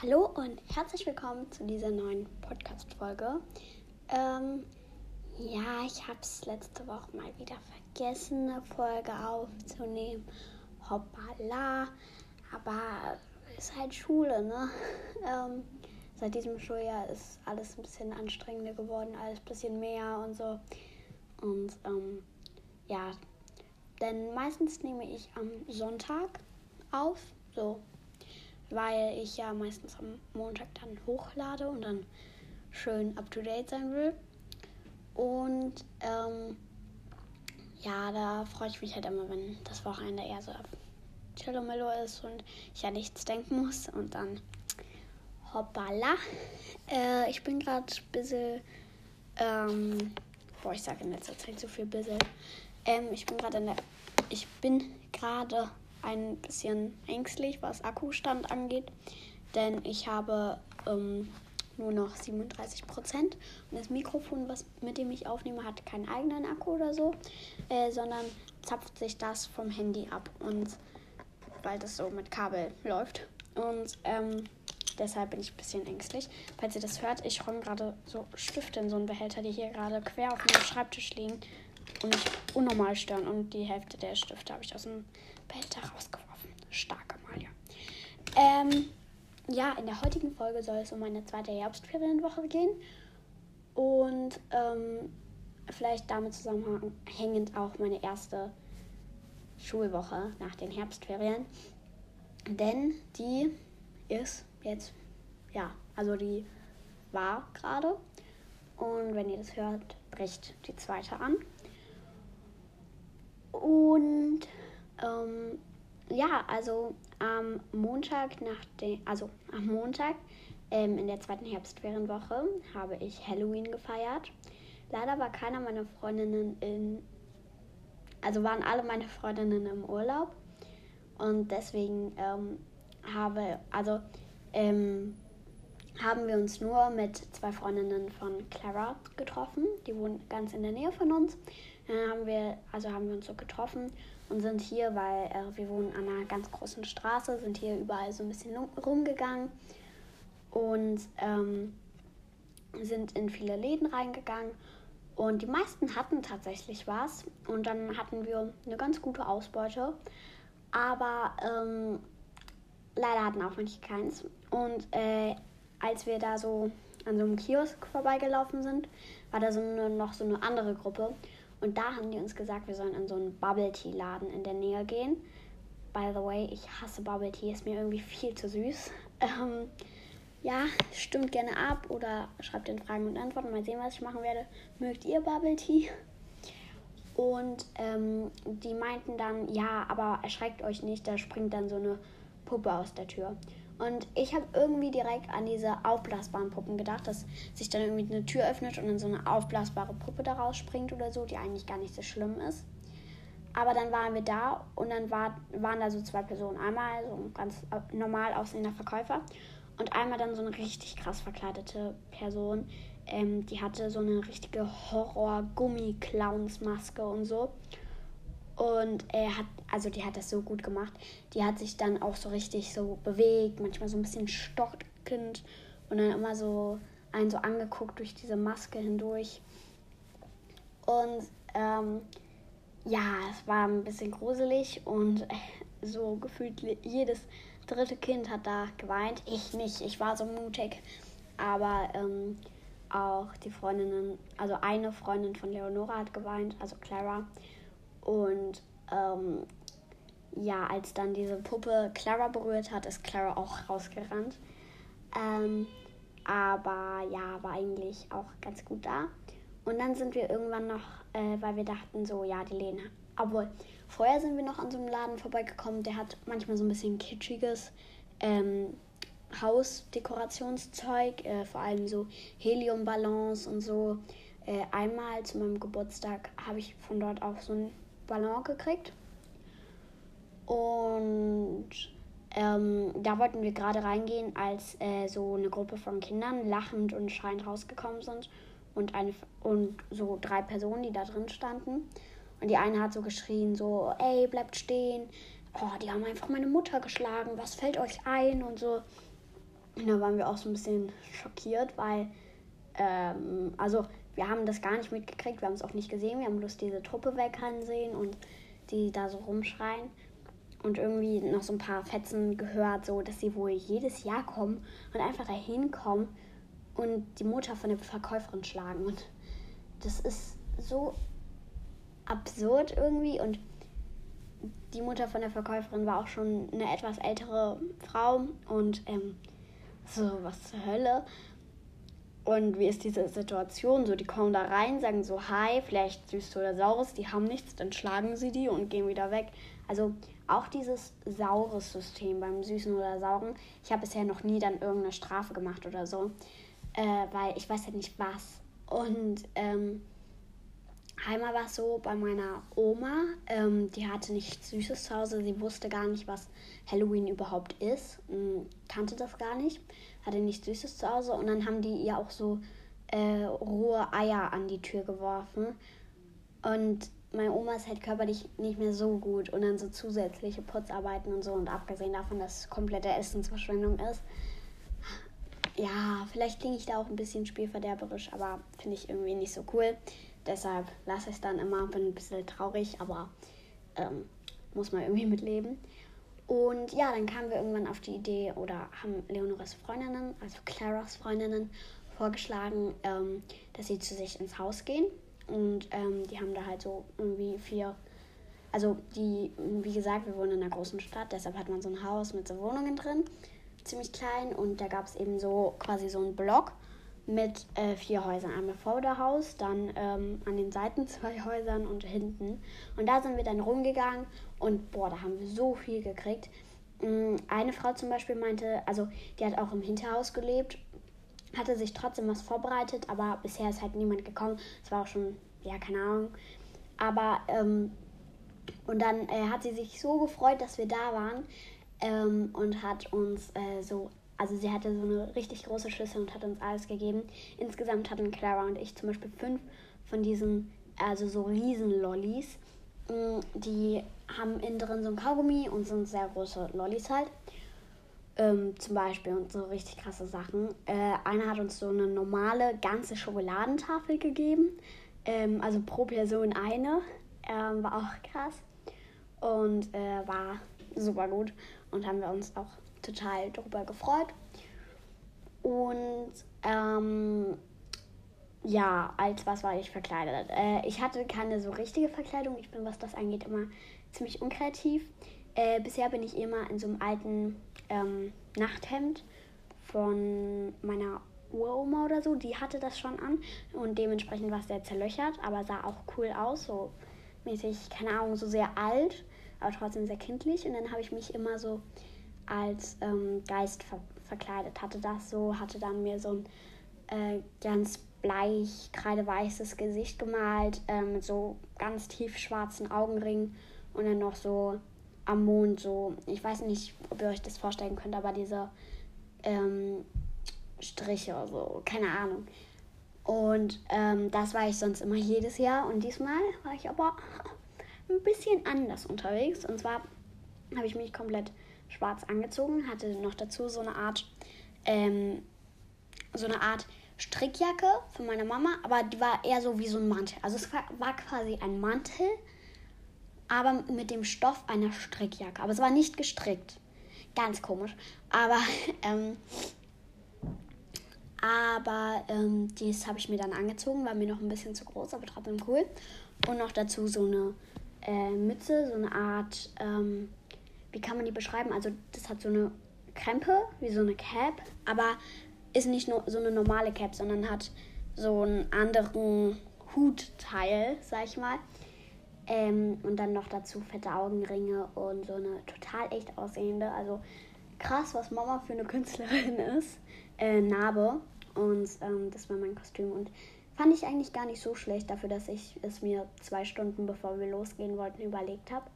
Hallo und herzlich willkommen zu dieser neuen Podcast-Folge. Ähm, ja, ich habe es letzte Woche mal wieder vergessen, eine Folge aufzunehmen. Hoppala. Aber ist halt Schule, ne? Ähm, seit diesem Schuljahr ist alles ein bisschen anstrengender geworden, alles ein bisschen mehr und so. Und ähm, ja, denn meistens nehme ich am Sonntag auf, so weil ich ja meistens am Montag dann hochlade und dann schön up to date sein will. Und ähm, ja, da freue ich mich halt immer, wenn das Wochenende eher so Chillomillo ist und ich ja nichts denken muss und dann hoppala. Äh, ich bin gerade ein bisschen, ähm, boah, ich sage in letzter Zeit so viel bisschen. Ähm, ich bin gerade in der, ich bin gerade ein bisschen ängstlich, was Akkustand angeht, denn ich habe ähm, nur noch 37 Prozent. Und das Mikrofon, was, mit dem ich aufnehme, hat keinen eigenen Akku oder so, äh, sondern zapft sich das vom Handy ab. Und weil das so mit Kabel läuft. Und ähm, deshalb bin ich ein bisschen ängstlich. Falls ihr das hört, ich räume gerade so Stifte in so einen Behälter, die hier gerade quer auf meinem Schreibtisch liegen und mich unnormal stören und die Hälfte der Stifte habe ich aus dem Behälter rausgeworfen. Starke Amalia. Ähm, ja, in der heutigen Folge soll es um meine zweite Herbstferienwoche gehen. Und ähm, vielleicht damit zusammenhängend auch meine erste Schulwoche nach den Herbstferien. Denn die ist jetzt, ja, also die war gerade. Und wenn ihr das hört, bricht die zweite an. Und ähm, ja, also am Montag nach dem, also am Montag ähm, in der zweiten Herbstferienwoche habe ich Halloween gefeiert. Leider war keiner meiner Freundinnen in, also waren alle meine Freundinnen im Urlaub und deswegen ähm, habe, also ähm, haben wir uns nur mit zwei Freundinnen von Clara getroffen. Die wohnen ganz in der Nähe von uns. Dann haben wir, also haben wir uns so getroffen und sind hier, weil äh, wir wohnen an einer ganz großen Straße, sind hier überall so ein bisschen rumgegangen und ähm, sind in viele Läden reingegangen. Und die meisten hatten tatsächlich was. Und dann hatten wir eine ganz gute Ausbeute. Aber ähm, leider hatten auch manche keins. Und äh, als wir da so an so einem Kiosk vorbeigelaufen sind, war da so eine, noch so eine andere Gruppe. Und da haben die uns gesagt, wir sollen in so einen Bubble Tea Laden in der Nähe gehen. By the way, ich hasse Bubble Tea, ist mir irgendwie viel zu süß. Ähm, ja, stimmt gerne ab oder schreibt in Fragen und Antworten. Mal sehen, was ich machen werde. Mögt ihr Bubble Tea? Und ähm, die meinten dann, ja, aber erschreckt euch nicht, da springt dann so eine Puppe aus der Tür. Und ich habe irgendwie direkt an diese aufblasbaren Puppen gedacht, dass sich dann irgendwie eine Tür öffnet und dann so eine aufblasbare Puppe daraus springt oder so, die eigentlich gar nicht so schlimm ist. Aber dann waren wir da und dann war, waren da so zwei Personen. Einmal so ein ganz normal aussehender Verkäufer und einmal dann so eine richtig krass verkleidete Person. Ähm, die hatte so eine richtige Horror-Gummi-Clowns-Maske und so. Und er hat, also die hat das so gut gemacht. Die hat sich dann auch so richtig so bewegt, manchmal so ein bisschen stockend und dann immer so einen so angeguckt durch diese Maske hindurch. Und ähm, ja, es war ein bisschen gruselig und so gefühlt jedes dritte Kind hat da geweint. Ich nicht, ich war so mutig. Aber ähm, auch die Freundinnen, also eine Freundin von Leonora hat geweint, also Clara. Und ähm, ja, als dann diese Puppe Clara berührt hat, ist Clara auch rausgerannt. Ähm, aber ja, war eigentlich auch ganz gut da. Und dann sind wir irgendwann noch, äh, weil wir dachten so, ja, die Lena. Obwohl, vorher sind wir noch an so einem Laden vorbeigekommen, der hat manchmal so ein bisschen kitschiges ähm, Hausdekorationszeug, äh, vor allem so Heliumballons und so. Äh, einmal zu meinem Geburtstag habe ich von dort auch so ein Ballon gekriegt. Und ähm, da wollten wir gerade reingehen, als äh, so eine Gruppe von Kindern lachend und schreiend rausgekommen sind. Und, eine, und so drei Personen, die da drin standen. Und die eine hat so geschrien, so, ey, bleibt stehen. Oh, die haben einfach meine Mutter geschlagen. Was fällt euch ein? Und so. Und da waren wir auch so ein bisschen schockiert, weil, ähm, also wir haben das gar nicht mitgekriegt, wir haben es auch nicht gesehen, wir haben bloß diese Truppe wegrennen sehen und die da so rumschreien. Und irgendwie noch so ein paar Fetzen gehört, so dass sie wohl jedes Jahr kommen und einfach dahin kommen und die Mutter von der Verkäuferin schlagen. Und das ist so absurd irgendwie. Und die Mutter von der Verkäuferin war auch schon eine etwas ältere Frau und ähm, so, was zur Hölle. Und wie ist diese Situation? So, die kommen da rein, sagen so, hi, vielleicht süß oder saures, die haben nichts, dann schlagen sie die und gehen wieder weg. Also auch dieses saures System beim Süßen oder Sauren. Ich habe bisher noch nie dann irgendeine Strafe gemacht oder so, äh, weil ich weiß ja nicht was. Und ähm, einmal war es so bei meiner Oma, ähm, die hatte nichts Süßes zu Hause, sie wusste gar nicht, was Halloween überhaupt ist, kannte das gar nicht, hatte nichts Süßes zu Hause und dann haben die ihr auch so äh, rohe Eier an die Tür geworfen. Und meine Oma ist halt körperlich nicht mehr so gut und dann so zusätzliche Putzarbeiten und so und abgesehen davon, dass es komplette Essensverschwendung ist. Ja, vielleicht klinge ich da auch ein bisschen spielverderberisch, aber finde ich irgendwie nicht so cool. Deshalb lasse ich es dann immer, bin ein bisschen traurig, aber ähm, muss man irgendwie mitleben. Und ja, dann kamen wir irgendwann auf die Idee oder haben Leonores Freundinnen, also Claras Freundinnen, vorgeschlagen, ähm, dass sie zu sich ins Haus gehen. Und ähm, die haben da halt so irgendwie vier, also die, wie gesagt, wir wohnen in einer großen Stadt, deshalb hat man so ein Haus mit so Wohnungen drin, ziemlich klein. Und da gab es eben so quasi so einen Block mit äh, vier Häusern. Einmal vor der Haus, dann ähm, an den Seiten zwei Häusern und hinten. Und da sind wir dann rumgegangen und boah, da haben wir so viel gekriegt. Mm, eine Frau zum Beispiel meinte, also die hat auch im Hinterhaus gelebt, hatte sich trotzdem was vorbereitet, aber bisher ist halt niemand gekommen. Es war auch schon, ja, keine Ahnung. Aber, ähm, und dann äh, hat sie sich so gefreut, dass wir da waren ähm, und hat uns äh, so also sie hatte so eine richtig große Schüssel und hat uns alles gegeben. Insgesamt hatten Clara und ich zum Beispiel fünf von diesen, also so Riesen-Lollis. Mm, die haben innen drin so ein Kaugummi und sind sehr große Lollis halt. Ähm, zum Beispiel und so richtig krasse Sachen. Äh, einer hat uns so eine normale ganze Schokoladentafel gegeben. Ähm, also pro Person eine. Ähm, war auch krass. Und äh, war super gut. Und haben wir uns auch total darüber gefreut. Und ähm, ja, als was war ich verkleidet? Äh, ich hatte keine so richtige Verkleidung. Ich bin, was das angeht, immer ziemlich unkreativ. Äh, bisher bin ich immer in so einem alten ähm, Nachthemd von meiner Uroma oder so. Die hatte das schon an und dementsprechend war es sehr zerlöchert, aber sah auch cool aus. So mäßig, keine Ahnung, so sehr alt, aber trotzdem sehr kindlich. Und dann habe ich mich immer so als ähm, Geist ver verkleidet. Hatte das so, hatte dann mir so ein äh, ganz bleich, kreideweißes Gesicht gemalt, äh, mit so ganz tief schwarzen Augenringen und dann noch so am Mond so, ich weiß nicht, ob ihr euch das vorstellen könnt, aber diese ähm, Striche oder so, keine Ahnung. Und ähm, das war ich sonst immer jedes Jahr und diesmal war ich aber ein bisschen anders unterwegs. Und zwar habe ich mich komplett schwarz angezogen, hatte noch dazu so eine Art, ähm, so eine Art Strickjacke von meiner Mama, aber die war eher so wie so ein Mantel. Also es war, quasi ein Mantel, aber mit dem Stoff einer Strickjacke. Aber es war nicht gestrickt. Ganz komisch. Aber, ähm, aber ähm, dies habe ich mir dann angezogen, war mir noch ein bisschen zu groß, aber trotzdem cool. Und noch dazu so eine äh, Mütze, so eine Art, ähm, wie kann man die beschreiben? Also das hat so eine Krempe, wie so eine Cap, aber ist nicht nur so eine normale Cap, sondern hat so einen anderen Hutteil, sag ich mal. Ähm, und dann noch dazu fette Augenringe und so eine total echt aussehende, also krass, was Mama für eine Künstlerin ist, äh, Narbe. Und ähm, das war mein Kostüm. Und fand ich eigentlich gar nicht so schlecht dafür, dass ich es mir zwei Stunden bevor wir losgehen wollten überlegt habe.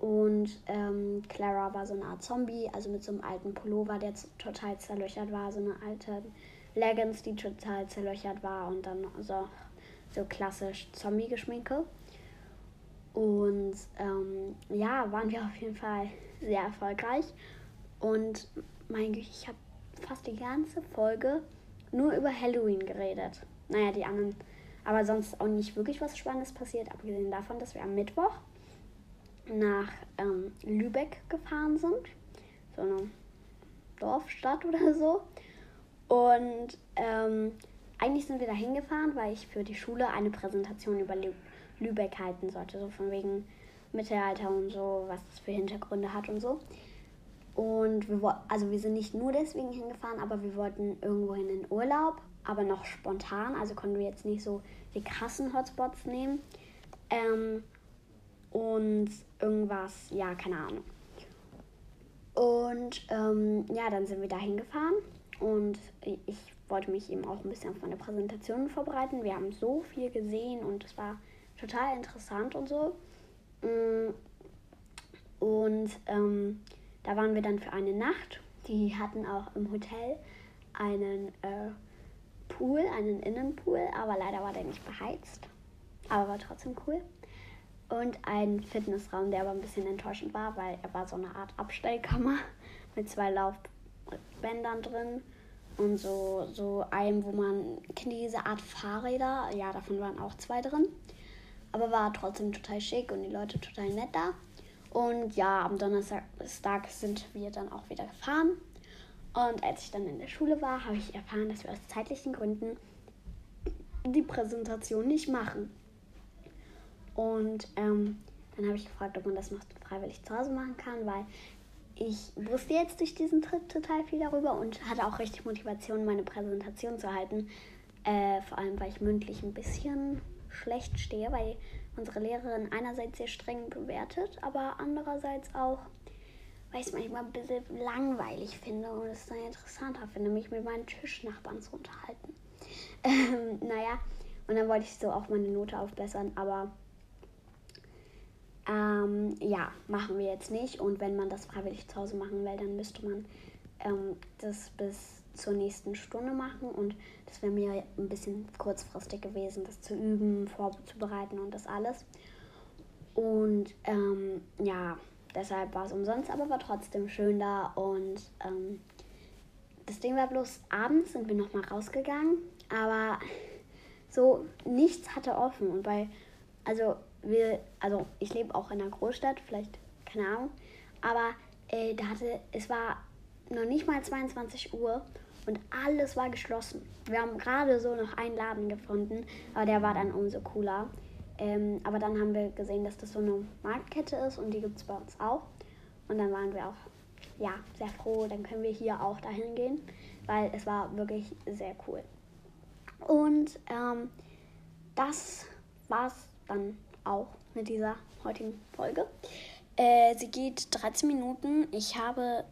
Und ähm, Clara war so eine Art Zombie, also mit so einem alten Pullover, der total zerlöchert war, so eine alte Leggings, die total zerlöchert war und dann so, so klassisch Zombie-Geschminke. Und ähm, ja, waren wir auf jeden Fall sehr erfolgreich. Und mein Güte, ich habe fast die ganze Folge nur über Halloween geredet. Naja, die anderen. Aber sonst auch nicht wirklich was Spannendes passiert, abgesehen davon, dass wir am Mittwoch nach ähm, Lübeck gefahren sind. So eine Dorfstadt oder so. Und ähm, eigentlich sind wir da hingefahren, weil ich für die Schule eine Präsentation über Lü Lübeck halten sollte. So von wegen Mittelalter und so, was das für Hintergründe hat und so. Und wir, also wir sind nicht nur deswegen hingefahren, aber wir wollten irgendwo in Urlaub, aber noch spontan. Also konnten wir jetzt nicht so die krassen Hotspots nehmen. Ähm, und irgendwas, ja, keine Ahnung. Und ähm, ja, dann sind wir da hingefahren und ich wollte mich eben auch ein bisschen auf meine Präsentation vorbereiten. Wir haben so viel gesehen und es war total interessant und so. Mm, und ähm, da waren wir dann für eine Nacht. Die hatten auch im Hotel einen äh, Pool, einen Innenpool, aber leider war der nicht beheizt. Aber war trotzdem cool. Und einen Fitnessraum, der aber ein bisschen enttäuschend war, weil er war so eine Art Abstellkammer mit zwei Laufbändern drin und so, so einem, wo man, kennt diese Art Fahrräder? Ja, davon waren auch zwei drin. Aber war trotzdem total schick und die Leute total nett da. Und ja, am Donnerstag sind wir dann auch wieder gefahren. Und als ich dann in der Schule war, habe ich erfahren, dass wir aus zeitlichen Gründen die Präsentation nicht machen. Und ähm, dann habe ich gefragt, ob man das noch freiwillig zu Hause machen kann, weil ich wusste jetzt durch diesen Trip total viel darüber und hatte auch richtig Motivation, meine Präsentation zu halten. Äh, vor allem, weil ich mündlich ein bisschen schlecht stehe, weil unsere Lehrerin einerseits sehr streng bewertet, aber andererseits auch, weil ich es manchmal ein bisschen langweilig finde und es dann interessanter finde, mich mit meinen Tischnachbarn zu unterhalten. Ähm, naja, und dann wollte ich so auch meine Note aufbessern, aber ähm, ja, machen wir jetzt nicht. Und wenn man das freiwillig zu Hause machen will, dann müsste man ähm, das bis zur nächsten Stunde machen. Und das wäre mir ein bisschen kurzfristig gewesen, das zu üben, vorzubereiten und das alles. Und ähm, ja, deshalb war es umsonst, aber war trotzdem schön da. Und ähm, das Ding war bloß, abends sind wir nochmal rausgegangen, aber so nichts hatte offen. Und bei, also wir, also ich lebe auch in einer Großstadt, vielleicht, keine Ahnung, aber äh, da hatte, es war noch nicht mal 22 Uhr und alles war geschlossen. Wir haben gerade so noch einen Laden gefunden, aber der war dann umso cooler. Ähm, aber dann haben wir gesehen, dass das so eine Marktkette ist und die gibt es bei uns auch. Und dann waren wir auch ja, sehr froh, dann können wir hier auch dahin gehen, weil es war wirklich sehr cool. Und ähm, das war's dann auch mit dieser heutigen Folge. Äh, sie geht 13 Minuten. Ich habe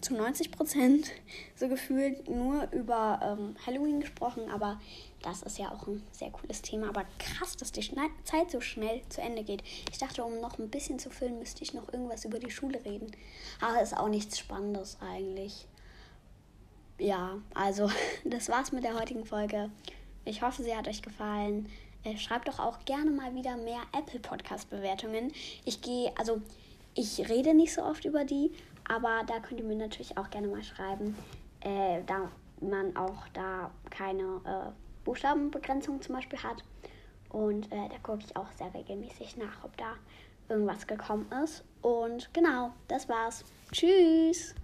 zu 90 Prozent so gefühlt nur über ähm, Halloween gesprochen, aber das ist ja auch ein sehr cooles Thema. Aber krass, dass die Schne Zeit so schnell zu Ende geht. Ich dachte, um noch ein bisschen zu füllen, müsste ich noch irgendwas über die Schule reden. Aber ist auch nichts Spannendes eigentlich. Ja, also das war's mit der heutigen Folge. Ich hoffe, sie hat euch gefallen. Äh, schreibt doch auch gerne mal wieder mehr Apple Podcast Bewertungen. Ich gehe, also ich rede nicht so oft über die, aber da könnt ihr mir natürlich auch gerne mal schreiben, äh, da man auch da keine äh, Buchstabenbegrenzung zum Beispiel hat. Und äh, da gucke ich auch sehr regelmäßig nach, ob da irgendwas gekommen ist. Und genau, das war's. Tschüss!